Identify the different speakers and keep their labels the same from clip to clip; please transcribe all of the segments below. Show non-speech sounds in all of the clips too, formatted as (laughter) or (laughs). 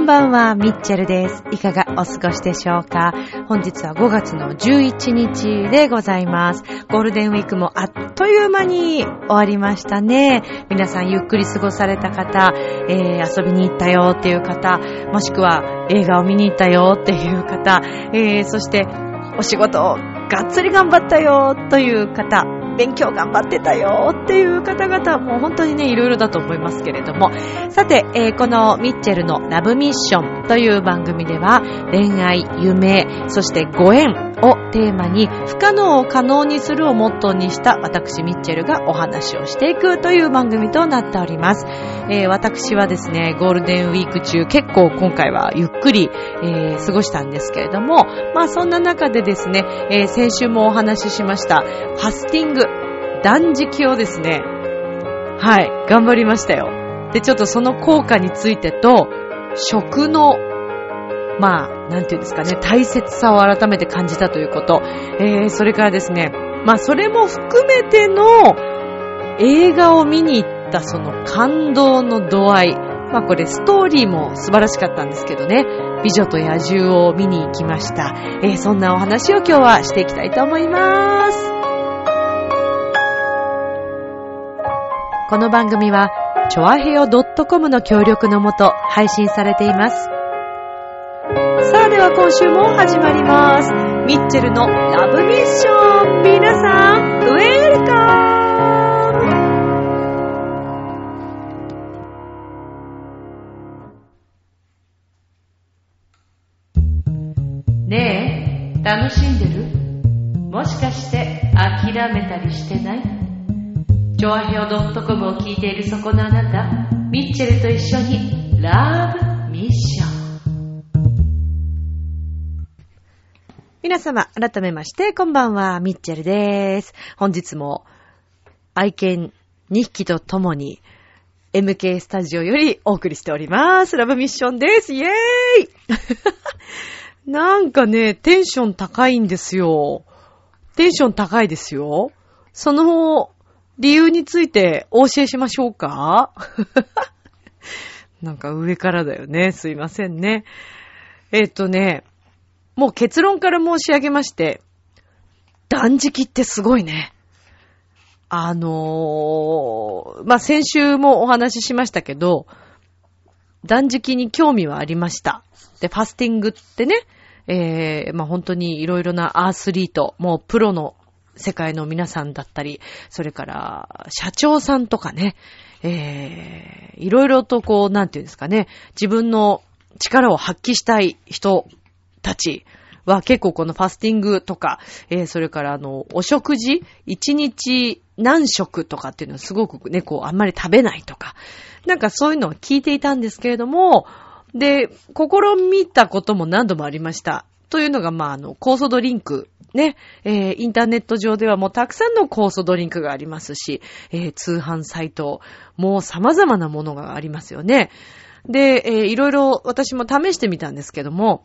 Speaker 1: んこんばんは、ミッチェルです。いかがお過ごしでしょうか？本日は5月の11日でございます。ゴールデンウィークもあっという間に終わりましたね。皆さんゆっくり過ごされた方、えー、遊びに行ったよっていう方、もしくは映画を見に行ったよっていう方、えー、そしてお仕事をがっつり頑張ったよという方、勉強頑張ってたよっていう方々もう本当にね、いろいろだと思いますけれども。さて、えーこのミッチェルのラブミッションという番組では、恋愛、夢、そしてご縁をテーマに、不可能を可能にするをモットーにした私ミッチェルがお話をしていくという番組となっております。えー私はですね、ゴールデンウィーク中結構今回はゆっくり、えー過ごしたんですけれども、まあそんな中でですね、えー先週もお話ししました、ファスティング、断食をですね、はい、頑張りましたよ。で、ちょっとその効果についてと、食の、まあ、なんていうんですかね、大切さを改めて感じたということ。えー、それからですね、まあ、それも含めての映画を見に行ったその感動の度合い。まあ、これストーリーも素晴らしかったんですけどね、美女と野獣を見に行きました。えー、そんなお話を今日はしていきたいと思います。この番組は、チョアヘヨ .com の協力のもと配信されています。さあでは今週も始まります。ミッチェルのラブミッション皆さん、ウェルカムねえ、楽しんでる？もしかして諦めたりしてない？チョアヘオ .com を聞いているそこのあなた、ミッチェルと一緒にラブミッション。皆様、改めまして、こんばんは、ミッチェルです。本日も愛犬2匹と共に MK スタジオよりお送りしております。ラブミッションです。イェーイ (laughs) なんかね、テンション高いんですよ。テンション高いですよ。その理由についてお教えしましょうか？(laughs) なんか上からだよね。すいませんね。えっとね、もう結論から申し上げまして、断食ってすごいね。あのーまあ、先週もお話ししましたけど、断食に興味はありました。で、ファスティングってね、えー、まあ、本当にいろいろなアースリート、もうプロの世界の皆さんだったり、それから社長さんとかね、えー、いろいろとこう、なんていうんですかね、自分の力を発揮したい人たちは結構このファスティングとか、えー、それからあの、お食事一日何食とかっていうのはすごくね、こう、あんまり食べないとか、なんかそういうのを聞いていたんですけれども、で、試みたことも何度もありました。というのが、まあ、あの、酵素ドリンク。ね、えー、インターネット上ではもうたくさんの酵素ドリンクがありますし、えー、通販サイト、もう様々なものがありますよね。で、えー、いろいろ私も試してみたんですけども、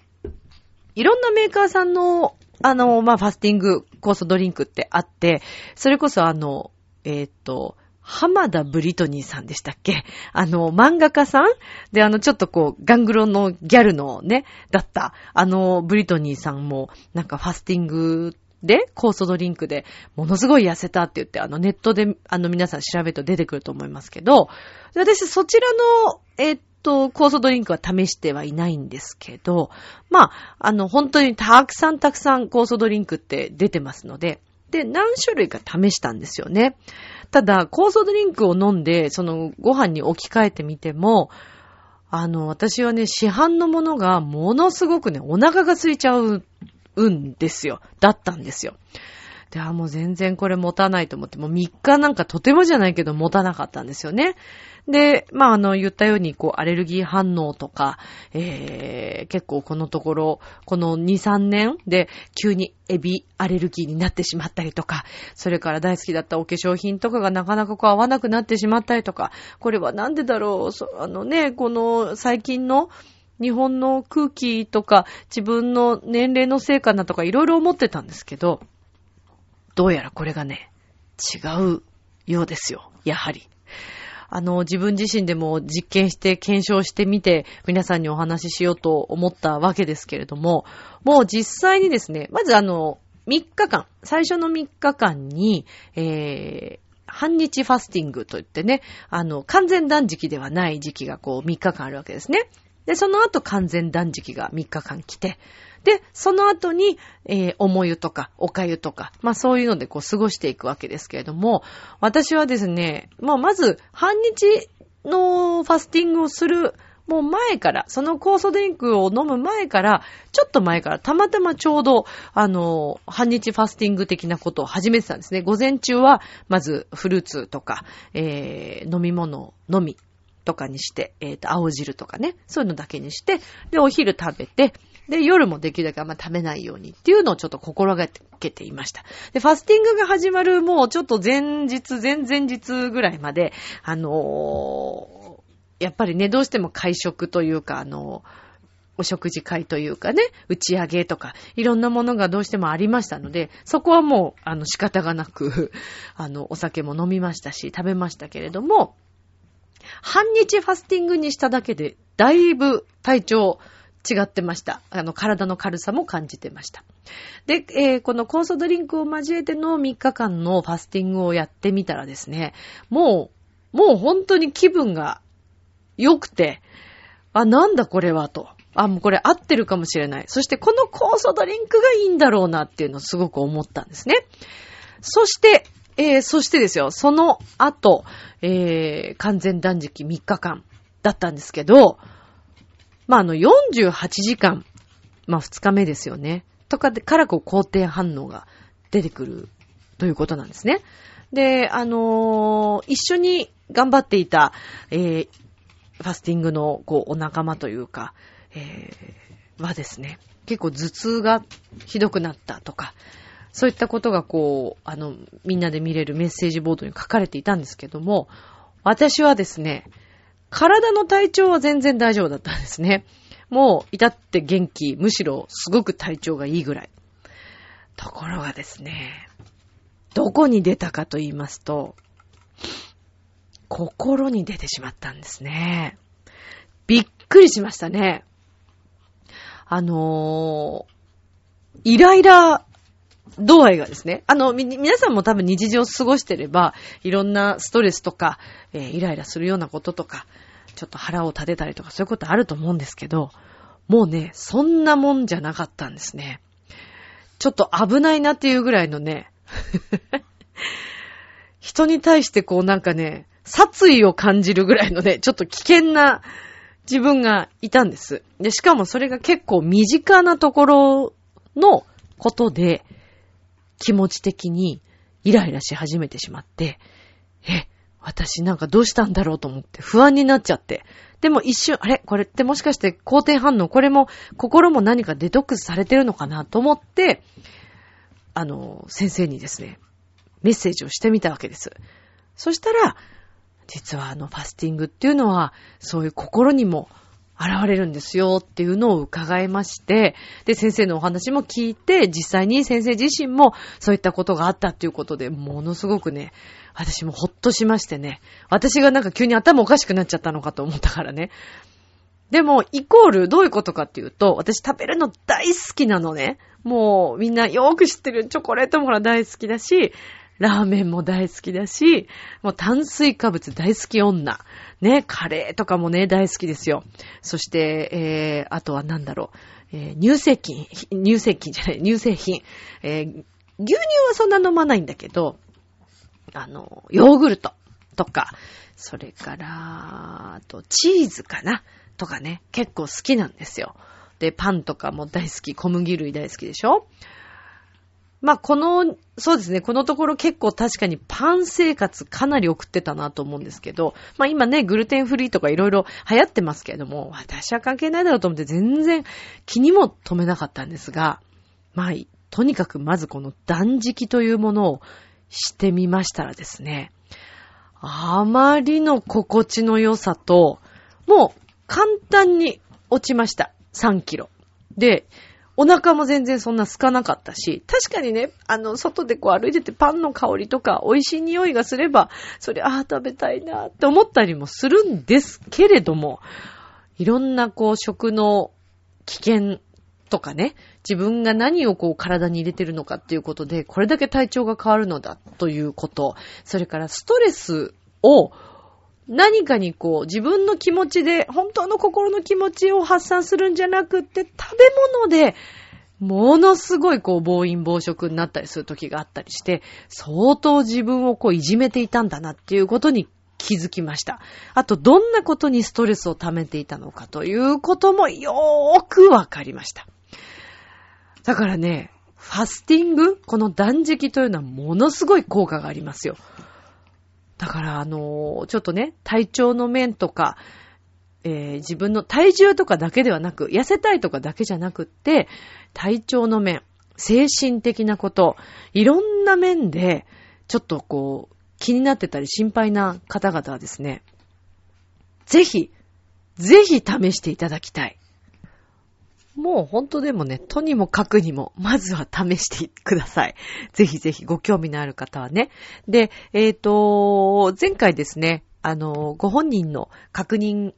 Speaker 1: いろんなメーカーさんの、あの、まあ、ファスティング酵素ドリンクってあって、それこそあの、えーっと、浜田ブリトニーさんでしたっけ？あの、漫画家さん？で、あの、ちょっとこう、ガングロのギャルのね、だった、あの、ブリトニーさんも、なんかファスティングで、酵素ドリンクで、ものすごい痩せたって言って、あの、ネットで、あの、皆さん調べると出てくると思いますけど、私、そちらの、えっと、酵素ドリンクは試してはいないんですけど、まあ、あの、本当にたくさんたくさん酵素ドリンクって出てますので、で、何種類か試したんですよね。ただ、酵素ドリンクを飲んで、そのご飯に置き換えてみても、あの、私はね、市販のものがものすごくね、お腹が空いちゃう、うんですよ。だったんですよ。で、あ、もう全然これ持たないと思って、もう3日なんかとてもじゃないけど持たなかったんですよね。で、まあ、あの、言ったように、こう、アレルギー反応とか、えー、結構このところ、この2、3年で、急にエビアレルギーになってしまったりとか、それから大好きだったお化粧品とかがなかなかこう合わなくなってしまったりとか、これはなんでだろう、あのね、この最近の、日本の空気とか、自分の年齢のせいかなとか、いろいろ思ってたんですけど、どうやらこれがね、違うようですよ。やはり。あの、自分自身でも実験して検証してみて、皆さんにお話ししようと思ったわけですけれども、もう実際にですね、まずあの、3日間、最初の3日間に、えー、半日ファスティングといってね、あの、完全断食ではない時期がこう3日間あるわけですね。で、その後完全断食が3日間来て、で、その後に、えー、重湯とか、おかゆとか、まあそういうのでこう過ごしていくわけですけれども、私はですね、まあまず、半日のファスティングをする、もう前から、その酵素ドリンクを飲む前から、ちょっと前から、たまたまちょうど、あの、半日ファスティング的なことを始めてたんですね。午前中は、まず、フルーツとか、えー、飲み物のみとかにして、えっ、ー、と、青汁とかね、そういうのだけにして、で、お昼食べて、で、夜もできるだけあんま食べないようにっていうのをちょっと心がけていました。で、ファスティングが始まるもうちょっと前日、前々日ぐらいまで、あのー、やっぱりね、どうしても会食というか、あのー、お食事会というかね、打ち上げとか、いろんなものがどうしてもありましたので、そこはもう、あの、仕方がなく、(laughs) あの、お酒も飲みましたし、食べましたけれども、半日ファスティングにしただけで、だいぶ体調、違ってました。あの、体の軽さも感じてました。で、えー、この酵素ドリンクを交えての3日間のファスティングをやってみたらですね、もう、もう本当に気分が良くて、あ、なんだこれはと。あ、もうこれ合ってるかもしれない。そしてこの酵素ドリンクがいいんだろうなっていうのをすごく思ったんですね。そして、えー、そしてですよ、その後、えー、完全断食3日間だったんですけど、まあ、あの、48時間、まあ、2日目ですよね。とかで、からこう、肯定反応が出てくるということなんですね。で、あのー、一緒に頑張っていた、えー、ファスティングの、こう、お仲間というか、えー、はですね、結構頭痛がひどくなったとか、そういったことがこう、あの、みんなで見れるメッセージボードに書かれていたんですけども、私はですね、体の体調は全然大丈夫だったんですね。もう、至って元気、むしろすごく体調がいいぐらい。ところがですね、どこに出たかと言いますと、心に出てしまったんですね。びっくりしましたね。あのー、イライラ度合いがですね、あの、み、皆さんも多分日常を過ごしてれば、いろんなストレスとか、えー、イライラするようなこととか、ちょっと腹を立てたりとかそういうことあると思うんですけど、もうね、そんなもんじゃなかったんですね。ちょっと危ないなっていうぐらいのね、(laughs) 人に対してこうなんかね、殺意を感じるぐらいのね、ちょっと危険な自分がいたんです。で、しかもそれが結構身近なところのことで、気持ち的にイライラし始めてしまって、え、私なんかどうしたんだろうと思って不安になっちゃって。でも一瞬、あれ？これってもしかして肯定反応これも心も何かデトックスされてるのかなと思って、あの、先生にですね、メッセージをしてみたわけです。そしたら、実はあのファスティングっていうのは、そういう心にも現れるんですよっていうのを伺いまして、で、先生のお話も聞いて、実際に先生自身もそういったことがあったっていうことで、ものすごくね、私もほっとしましてね、私がなんか急に頭おかしくなっちゃったのかと思ったからね。でも、イコールどういうことかっていうと、私食べるの大好きなのね。もうみんなよく知ってるチョコレートもほら大好きだし、ラーメンも大好きだし、もう炭水化物大好き女。ね、カレーとかもね、大好きですよ。そして、えー、あとは何だろう、えー、乳製品、乳製品じゃない、乳製品。えー、牛乳はそんな飲まないんだけど、あの、ヨーグルトとか、それから、あと、チーズかなとかね、結構好きなんですよ。で、パンとかも大好き、小麦類大好きでしょまあ、この、そうですね、このところ結構確かにパン生活かなり送ってたなと思うんですけど、まあ今ね、グルテンフリーとかいろいろ流行ってますけれども、私は関係ないだろうと思って全然気にも留めなかったんですが、まあ、とにかくまずこの断食というものをしてみましたらですね、あまりの心地の良さと、もう簡単に落ちました。3キロ。で、お腹も全然そんな空かなかったし、確かにね、あの、外でこう歩いててパンの香りとか美味しい匂いがすれば、それ、ああ、食べたいなって思ったりもするんですけれども、いろんなこう食の危険とかね、自分が何をこう体に入れてるのかっていうことで、これだけ体調が変わるのだということ、それからストレスを何かにこう自分の気持ちで、本当の心の気持ちを発散するんじゃなくって、食べ物で、ものすごいこう暴飲暴食になったりする時があったりして、相当自分をこういじめていたんだなっていうことに気づきました。あと、どんなことにストレスを溜めていたのかということもよーくわかりました。だからね、ファスティング？この断食というのはものすごい効果がありますよ。だから、あのちょっとね、体調の面とか、えー、自分の体重とかだけではなく、痩せたいとかだけじゃなくって、体調の面、精神的なこと、いろんな面で、ちょっとこう、気になってたり心配な方々はですね、ぜひ、ぜひ試していただきたい。もう本当でもね、とにもかくにも、まずは試してください。ぜひぜひご興味のある方はね。で、えっ、ー、と、前回ですね、あの、ご本人の確認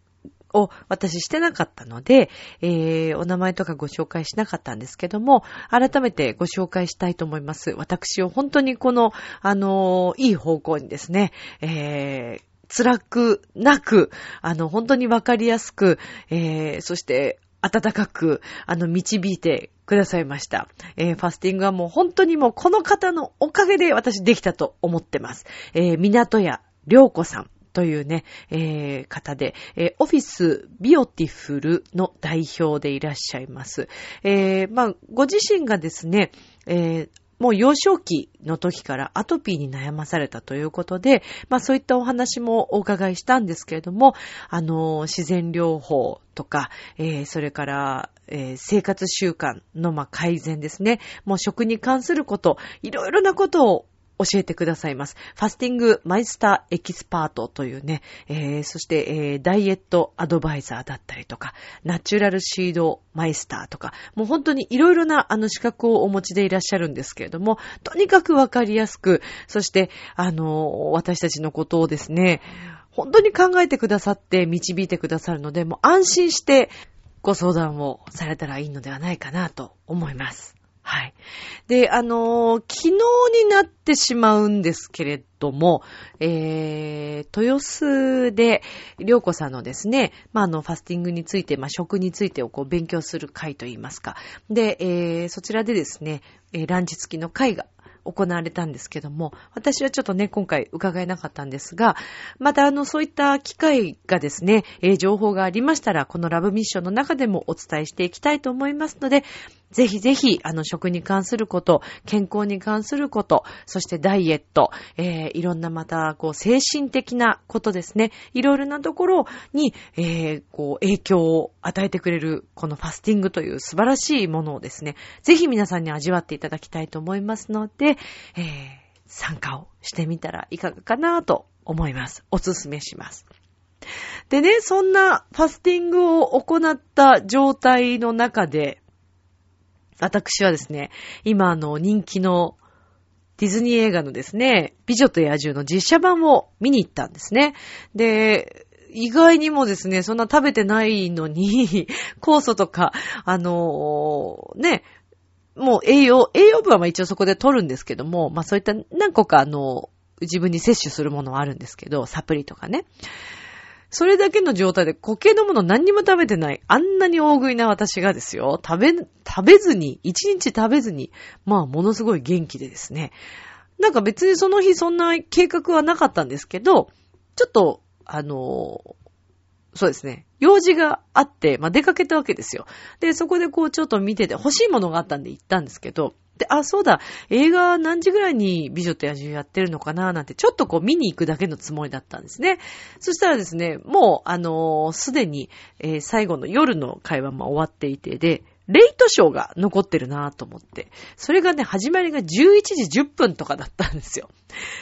Speaker 1: を私してなかったので、えー、お名前とかご紹介しなかったんですけども、改めてご紹介したいと思います。私を本当にこの、あのいい方向にですね、えー、辛くなく、あの、本当にわかりやすく、えー、そして、暖かく、あの、導いてくださいました。えー、ファスティングはもう本当にもうこの方のおかげで私できたと思ってます。えー、港屋良子さん。というね、えー、方で、えー、オフィスビオティフルの代表でいらっしゃいます。えー、まあ、ご自身がですね、えー、もう幼少期の時からアトピーに悩まされたということで、まあそういったお話もお伺いしたんですけれども、あの、自然療法とか、えー、それから、えー、生活習慣の、まあ、改善ですね。もう食に関すること、いろいろなことを教えてくださいます。ファスティングマイスターエキスパートというね、えー、そして、えー、ダイエットアドバイザーだったりとか、ナチュラルシードマイスターとか、もう本当にいろいろなあの資格をお持ちでいらっしゃるんですけれども、とにかくわかりやすく、そして、あの、私たちのことをですね、本当に考えてくださって導いてくださるので、もう安心してご相談をされたらいいのではないかなと思います。はい。で、あのー、昨日になってしまうんですけれども、えー、豊洲で、りょうこさんのですね、まあ、あの、ファスティングについて、まあ、食についてをこう勉強する会といいますか。で、えー、そちらでですね、えー、ランチ付きの会が行われたんですけども、私はちょっとね、今回伺えなかったんですが、またあの、そういった機会がですね、えー、情報がありましたら、このラブミッションの中でもお伝えしていきたいと思いますので、ぜひぜひ、あの、食に関すること、健康に関すること、そしてダイエット、えー、いろんなまた、こう、精神的なことですね。いろいろなところに、えー、こう、影響を与えてくれる、このファスティングという素晴らしいものをですね、ぜひ皆さんに味わっていただきたいと思いますので、えー、参加をしてみたらいかがかなと思います。おすすめします。でね、そんなファスティングを行った状態の中で、私はですね、今あの人気のディズニー映画のですね、美女と野獣の実写版を見に行ったんですね。で、意外にもですね、そんな食べてないのに、(laughs) 酵素とか、あのー、ね、もう栄養、栄養分はまあ一応そこで取るんですけども、まあそういった何個かあの、自分に摂取するものはあるんですけど、サプリとかね。それだけの状態で固形のもの何にも食べてない、あんなに大食いな私がですよ、食べ、食べずに、一日食べずに、まあものすごい元気でですね。なんか別にその日そんな計画はなかったんですけど、ちょっと、あのそうですね。用事があって、まあ、出かけたわけですよ。で、そこでこうちょっと見てて欲しいものがあったんで行ったんですけど、であ、そうだ、映画何時ぐらいに美女と野獣やってるのかな？なんて、ちょっとこう見に行くだけのつもりだったんですね。そしたらですね、もう、あのす、でに、えー、最後の夜の会話も終わっていて、で、レイトショーが残ってるなぁと思って。それがね、始まりが11時10分とかだったんですよ。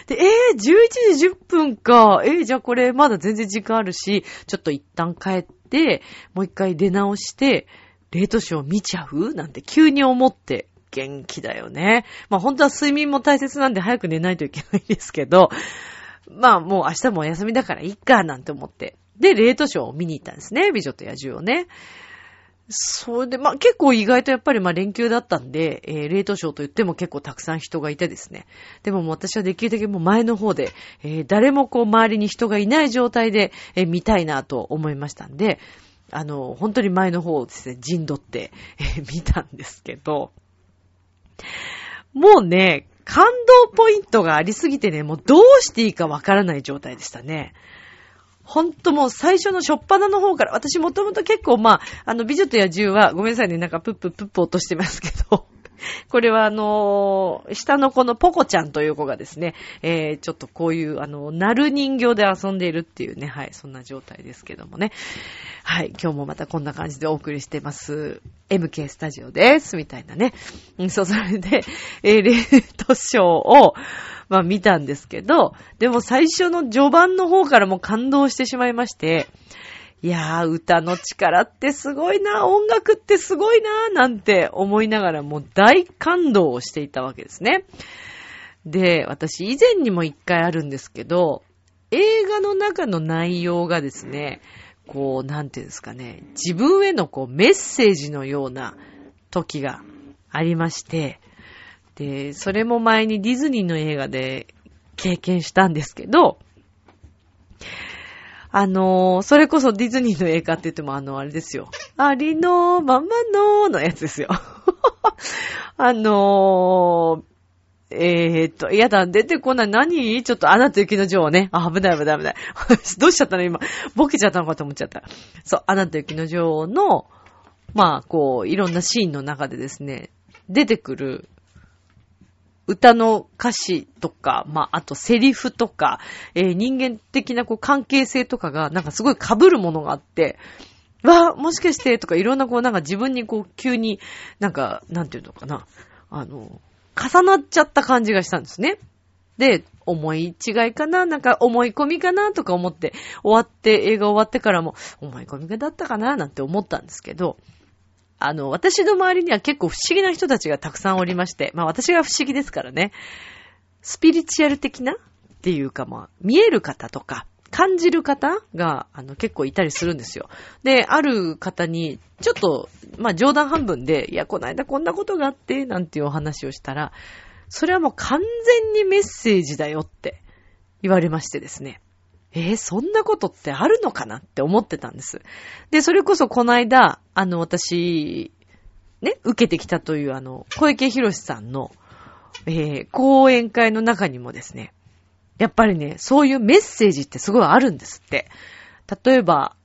Speaker 1: で、えー、11時10分か。えー、じゃあこれまだ全然時間あるし、ちょっと一旦帰って、もう一回出直して、レートショー見ちゃう？なんて急に思って元気だよね。まあ本当は睡眠も大切なんで早く寝ないといけないんですけど、まあもう明日もお休みだからいっかなんて思って。で、レートショーを見に行ったんですね。美女と野獣をね。それで、まあ結構意外とやっぱりまあ連休だったんで、えー、レートショーと言っても結構たくさん人がいてですね。でももう私はできるだけもう前の方で、えー、誰もこう周りに人がいない状態で、えー、見たいなと思いましたんで、あの、本当に前の方をですね、陣取って、えー、見たんですけど、もうね、感動ポイントがありすぎてね、もうどうしていいかわからない状態でしたね。ほんともう最初の初っ端の方から、私もともと結構まあ、あの美女と野獣は、ごめんなさいね、なんかプッププップ落としてますけど、(laughs) これはあのー、下の子のポコちゃんという子がですね、えー、ちょっとこういう、あの、なる人形で遊んでいるっていうね、はい、そんな状態ですけどもね。はい、今日もまたこんな感じでお送りしてます。MK スタジオです、みたいなね。うん、そう、それで、えー、レートショーを、まあ見たんですけど、でも最初の序盤の方からも感動してしまいまして、いやー、歌の力ってすごいな、音楽ってすごいな、なんて思いながらもう大感動をしていたわけですね。で、私以前にも一回あるんですけど、映画の中の内容がですね、こう、なんていうんですかね、自分へのこうメッセージのような時がありまして、で、それも前にディズニーの映画で経験したんですけど、あのー、それこそディズニーの映画って言ってもあの、あれですよ。ありのままののやつですよ。(laughs) あのー、えー、っと、やだ、出てこない。何？ちょっと、アナと雪の女王ね。あ、危ない危ない危ない。(laughs) どうしちゃったの？今。ボケちゃったのかと思っちゃった。そう、アナと雪の女王の、まあ、こう、いろんなシーンの中でですね、出てくる歌の歌詞とか、まあ、あとセリフとか、えー、人間的なこう関係性とかが、なんかすごい被るものがあって、わもしかしてとかいろんなこうなんか自分にこう急になんか、なんていうのかな、あの、重なっちゃった感じがしたんですね。で、思い違いかななんか思い込みかなとか思って、終わって、映画終わってからも、思い込みだったかななんて思ったんですけど、あの、私の周りには結構不思議な人たちがたくさんおりまして、まあ私が不思議ですからね、スピリチュアル的なっていうかまあ、見える方とか、感じる方が、あの、結構いたりするんですよ。で、ある方に、ちょっと、まあ冗談半分で、いや、この間こんなことがあって、なんていうお話をしたら、それはもう完全にメッセージだよって言われましてですね。えー、そんなことってあるのかなって思ってたんです。で、それこそこの間、あの、私、ね、受けてきたというあの、小池博さんの、えー、講演会の中にもですね、やっぱりね、そういうメッセージってすごいあるんですって。例えば、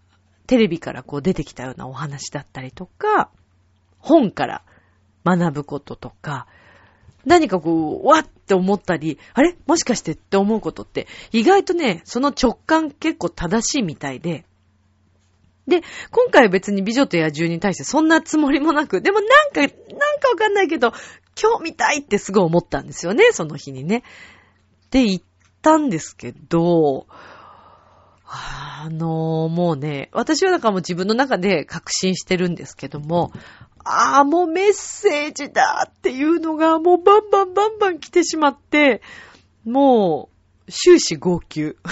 Speaker 1: テレビからこう出てきたようなお話だったりとか、本から学ぶこととか、何かこう、わって思ったり、あれ？もしかしてって思うことって、意外とね、その直感結構正しいみたいで、で、今回は別に美女と野獣に対してそんなつもりもなく、でもなんか、なんかわかんないけど、今日見たいってすごい思ったんですよね、その日にね。で、行ったんですけど、あの、もうね、私はだかもう自分の中で確信してるんですけども、ああ、もうメッセージだっていうのがもうバンバンバンバン来てしまって、もう終始号泣。(laughs)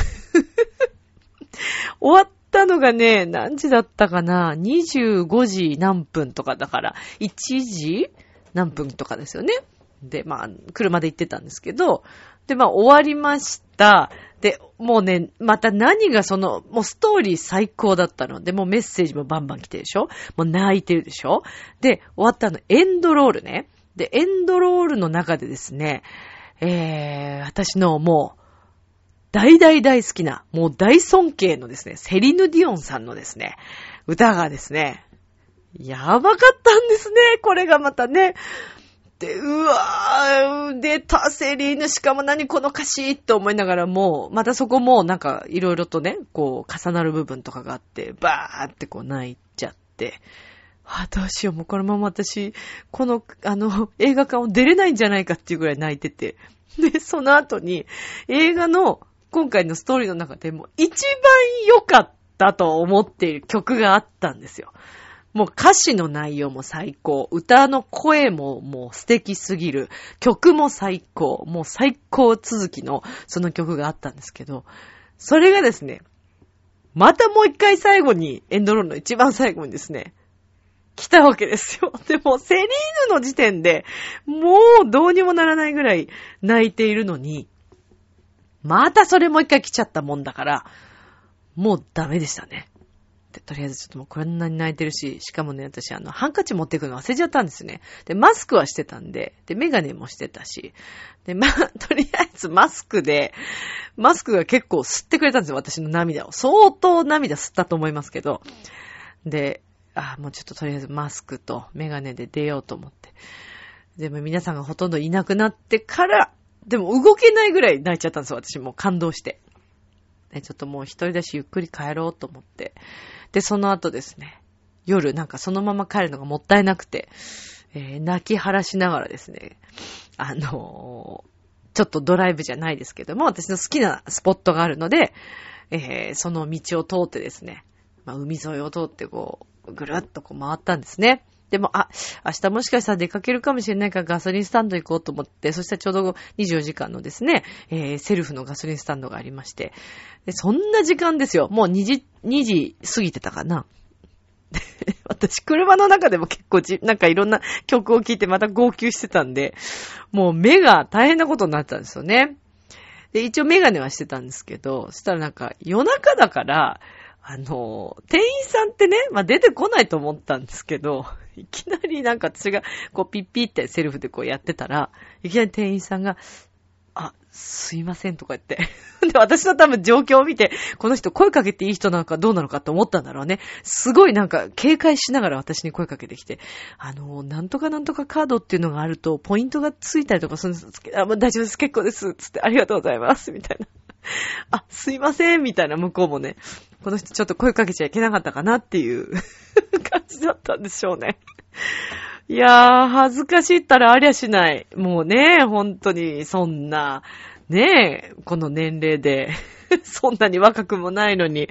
Speaker 1: 終わったのがね、何時だったかな ?25 時何分とかだから、1時何分とかですよね。で、まあ、車で行ってたんですけど、で、まあ、終わりました。で、もうね、また何がその、もうストーリー最高だったので、もうメッセージもバンバン来てるでしょもう泣いてるでしょで、終わったの、エンドロールね。で、エンドロールの中でですね、えー、私のもう、大大大好きな、もう大尊敬のですね、セリヌ・ディオンさんのですね、歌がですね、やばかったんですね、これがまたね。で、うわー、出た、セリーヌ、しかも何この歌詞って思いながらも、またそこもなんかいろいろとね、こう重なる部分とかがあって、バーってこう泣いちゃって、あ、どうしよう、もうこのまま私、この、あの、映画館を出れないんじゃないかっていうぐらい泣いてて。で、その後に、映画の、今回のストーリーの中でも、一番良かったと思っている曲があったんですよ。もう歌詞の内容も最高。歌の声ももう素敵すぎる。曲も最高。もう最高続きのその曲があったんですけど、それがですね、またもう一回最後に、エンドロールの一番最後にですね、来たわけですよ。(laughs) でも、セリーヌの時点で、もうどうにもならないぐらい泣いているのに、またそれもう一回来ちゃったもんだから、もうダメでしたね。で、とりあえずちょっともうこんなに泣いてるし、しかもね、私あの、ハンカチ持ってくの忘れちゃったんですね。で、マスクはしてたんで、で、メガネもしてたし、で、ま、(laughs) とりあえずマスクで、マスクが結構吸ってくれたんですよ、私の涙を。相当涙吸ったと思いますけど。で、あ、もうちょっととりあえずマスクとメガネで出ようと思って。でも皆さんがほとんどいなくなってから、でも動けないぐらい泣いちゃったんですよ、私も感動して。で、ちょっともう一人だしゆっくり帰ろうと思って。で、その後ですね、夜なんかそのまま帰るのがもったいなくて、えー、泣き晴らしながらですね、あのー、ちょっとドライブじゃないですけども、私の好きなスポットがあるので、えー、その道を通ってですね、まあ、海沿いを通ってこう、ぐるっとこう回ったんですね。でも、あ、明日もしかしたら出かけるかもしれないからガソリンスタンド行こうと思って、そしたらちょうど24時間のですね、えー、セルフのガソリンスタンドがありまして、でそんな時間ですよ。もう2時、2時過ぎてたかな。(laughs) 私、車の中でも結構じ、なんかいろんな曲を聴いてまた号泣してたんで、もう目が大変なことになったんですよね。で、一応メガネはしてたんですけど、そしたらなんか夜中だから、あの、店員さんってね、まあ、出てこないと思ったんですけど、(laughs) いきなりなんか私がこうピッピってセルフでこうやってたら、いきなり店員さんが、あ、すいませんとか言って。(laughs) で、私の多分状況を見て、この人声かけていい人なのかどうなのかって思ったんだろうね。すごいなんか警戒しながら私に声かけてきて、あの、なんとかなんとかカードっていうのがあると、ポイントがついたりとかするんですけど、あ、もう大丈夫です、結構です、つって、ありがとうございます、みたいな。(laughs) あ、すいません、みたいな向こうもね、この人ちょっと声かけちゃいけなかったかなっていう (laughs) 感じだったんでしょうね。いやー、恥ずかしいったらありゃしない。もうね、本当に、そんな、ねえ、この年齢で、(laughs) そんなに若くもないのに、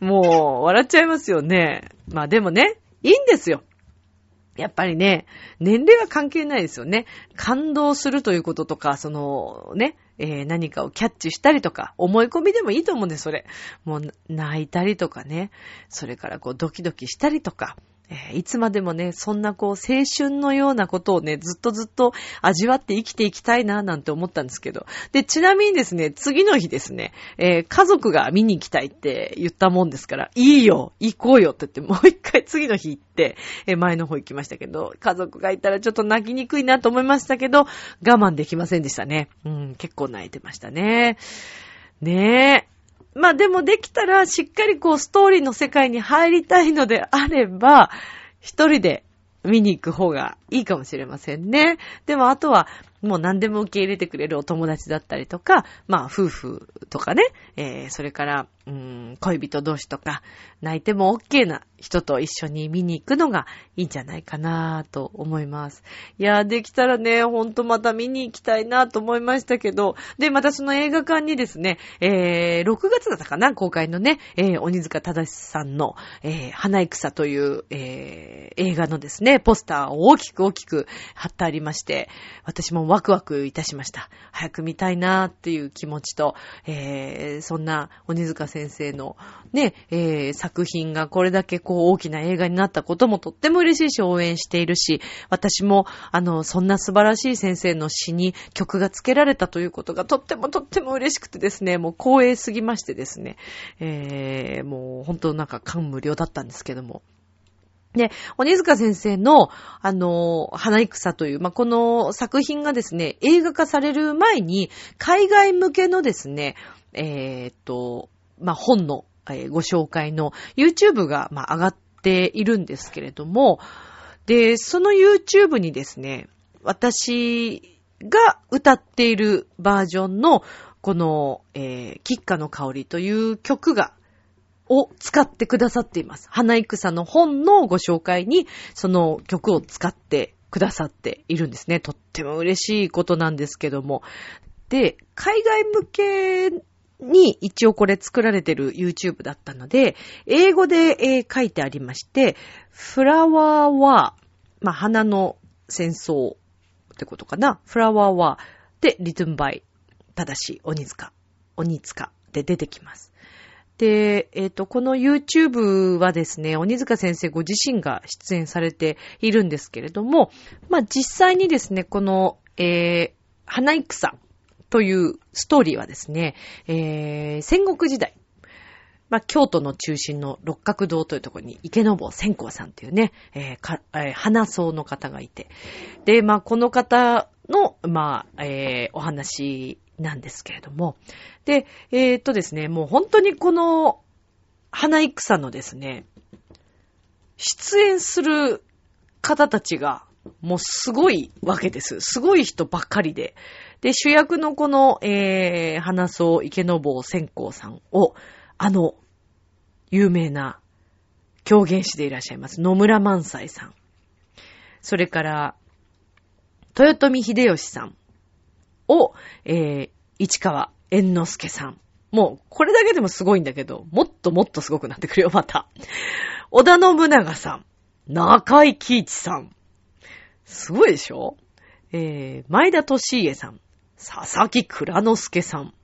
Speaker 1: もう、笑っちゃいますよね。まあでもね、いいんですよ。やっぱりね、年齢は関係ないですよね。感動するということとか、そのね、えー、何かをキャッチしたりとか、思い込みでもいいと思うんです、それ。もう、泣いたりとかね。それからこう、ドキドキしたりとか。えー、いつまでもね、そんなこう、青春のようなことをね、ずっとずっと味わって生きていきたいな、なんて思ったんですけど。で、ちなみにですね、次の日ですね、えー、家族が見に行きたいって言ったもんですから、いいよ、行こうよって言って、もう一回次の日行って、えー、前の方行きましたけど、家族がいたらちょっと泣きにくいなと思いましたけど、我慢できませんでしたね。うん、結構泣いてましたね。ねえ。まあでもできたらしっかりこうストーリーの世界に入りたいのであれば、一人で見に行く方がいいかもしれませんね。でもあとは、もう何でも受け入れてくれるお友達だったりとか、まあ夫婦とかね、えー、それから、うん、恋人同士とか、泣いても OK な人と一緒に見に行くのがいいんじゃないかなと思います。いやできたらね、ほんとまた見に行きたいなと思いましたけど、で、またその映画館にですね、えー、6月だったかな、公開のね、えー、鬼塚正さんの、えー、花戦という、えー、映画のですね、ポスターを大きく大きく貼ってありまして、私もワクワクいたしました。早く見たいなっていう気持ちと、えー、そんな鬼塚先先生のね、えー、作品がこれだけこう大きな映画になったこともとっても嬉しいし応援しているし、私もあの、そんな素晴らしい先生の詩に曲が付けられたということがとってもとっても嬉しくてですね、もう光栄すぎましてですね、えー、もう本当なんか感無量だったんですけども。で、鬼塚先生の、あの、花戦という、まあ、この作品がですね、映画化される前に、海外向けのですね、えー、っと、まあ、本の、えー、ご紹介の YouTube が、まあ、上がっているんですけれども、で、その YouTube にですね、私が歌っているバージョンの、この、えー、キッカの香りという曲がを使ってくださっています。花戦の本のご紹介に、その曲を使ってくださっているんですね。とっても嬉しいことなんですけども。で、海外向けに一応これ作られてる YouTube だったので、英語で、えー書いてありまして、フラワーは、まあ、花の戦争ってことかな。フラワーは、で、リトンバイ、ただし、鬼塚、鬼塚で出てきます。で、えっ、と、この YouTube はですね、鬼塚先生ご自身が出演されているんですけれども、まあ、実際にですね、この、えー、花戦というストーリーはですね、えー、戦国時代、まあ、京都の中心の六角堂というところに池坊千光さんというね、えーえー花僧の方がいて。で、まあ、この方の、まあ、えーお話なんですけれども。で、えーっとですね、もう本当にこの花戦のですね、出演する方たちが、もうすごいわけです。すごい人ばっかりで。で、主役のこの、えー、花僧池の坊千光さんを、あの、有名な狂言師でいらっしゃいます、野村萬斎さん。それから、豊臣秀吉さんを、えー、市川猿之助さん。もう、これだけでもすごいんだけど、もっともっとすごくなってくるよ、また。織田信長さん。中井貴一さん。すごいでしょ？えー、前田利家さん。佐々木蔵之介さん。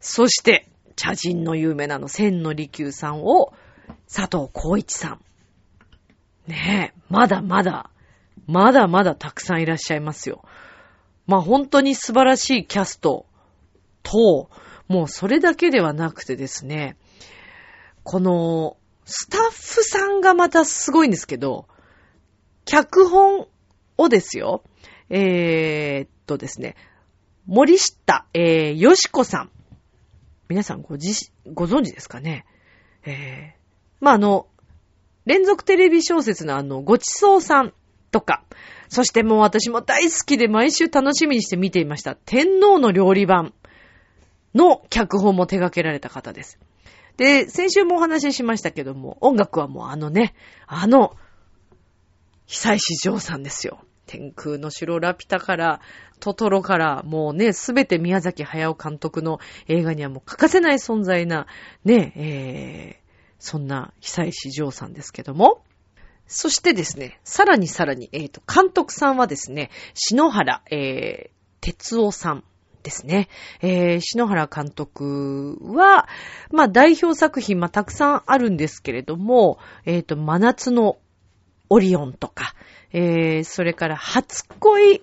Speaker 1: そして、茶人の有名なの、千の利休さんを、佐藤浩一さん。ねえ、まだまだ、まだまだたくさんいらっしゃいますよ。まあ本当に素晴らしいキャストと、もうそれだけではなくてですね、この、スタッフさんがまたすごいんですけど、脚本をですよ、えー、っとですね、森下、えー、よしこさん。皆さんごじ、ご存知ですかね？えー、まあ、あの、連続テレビ小説のあの、ごちそうさんとか、そしてもう私も大好きで毎週楽しみにして見ていました。天皇の料理版の脚本も手掛けられた方です。で、先週もお話ししましたけども、音楽はもうあのね、あの、久石譲さんですよ。天空の城ラピュタから、トトロから、もうね、すべて宮崎駿監督の映画にはもう欠かせない存在な、ね、えー、そんな久石譲さんですけども。そしてですね、さらにさらに、えっ、と、監督さんはですね、篠原、えー、哲夫さんですね。えー、篠原監督は、まあ、代表作品、まあ、たくさんあるんですけれども、えっ、と、真夏のオリオンとか、えー、それから初恋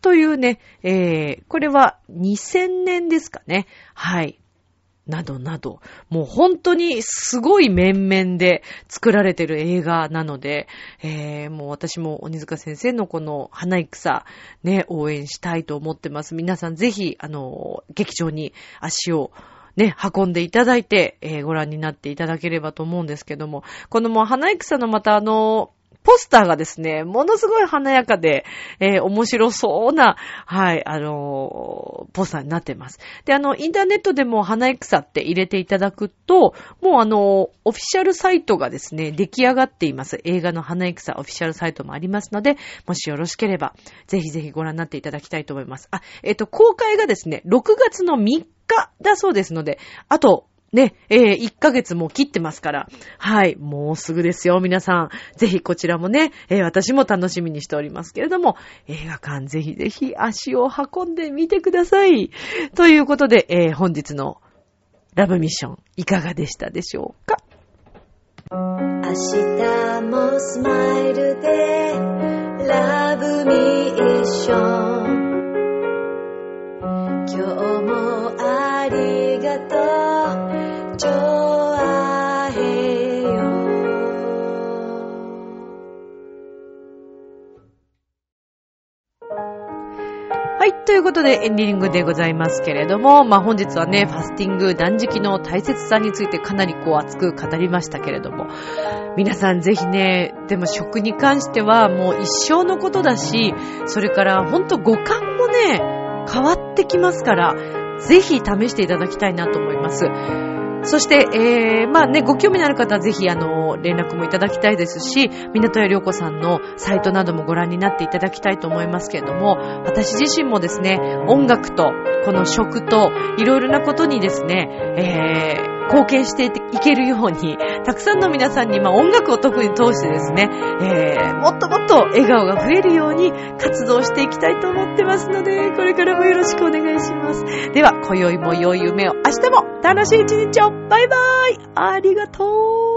Speaker 1: というね、えー、これは2000年ですかね。はい。などなど、もう本当にすごい面々で作られてる映画なので、えー、もう私も鬼塚先生のこの花戦、ね、応援したいと思ってます。皆さんぜひ、あの、劇場に足をね、運んでいただいて、えーご覧になっていただければと思うんですけども、このもう花戦のまたあの、ポスターがですね、ものすごい華やかで、えー面白そうな、はい、あのーポスターになってます。で、あの、インターネットでも花戦って入れていただくと、もうあの、オフィシャルサイトがですね、出来上がっています。映画の花戦オフィシャルサイトもありますので、もしよろしければ、ぜひぜひご覧になっていただきたいと思います。あ、えっ、と、公開がですね、6月の3日だそうですので、あと、ね、えー、1ヶ月も切ってますから。はい、もうすぐですよ、皆さん。ぜひこちらもね、えー私も楽しみにしておりますけれども、映画館ぜひぜひ足を運んでみてください。ということで、えー本日のラブミッション、いかがでしたでしょうか？
Speaker 2: 明日もスマイルでラブミッション今日もありがとう
Speaker 1: ということで、エンディングでございますけれども、まあ本日はね、ファスティング断食の大切さについてかなりこう熱く語りましたけれども、皆さんぜひね、でも食に関してはもう一生のことだし、それからほんと五感もね、変わってきますから、ぜひ試していただきたいなと思います。そして、えー、まあね、ご興味のある方はぜひ、あの、連絡もいただきたいですし、港谷良子さんのサイトなどもご覧になっていただきたいと思いますけれども、私自身もですね、音楽と、この食と、いろいろなことにですね、えー、貢献していけるように、たくさんの皆さんに、まあ、音楽を特に通してですね、えー、もっともっと笑顔が増えるように活動していきたいと思ってますので、これからもよろしくお願いします。では、今宵も良い夢を、明日も楽しい一日を。バイバイ。ありがとう。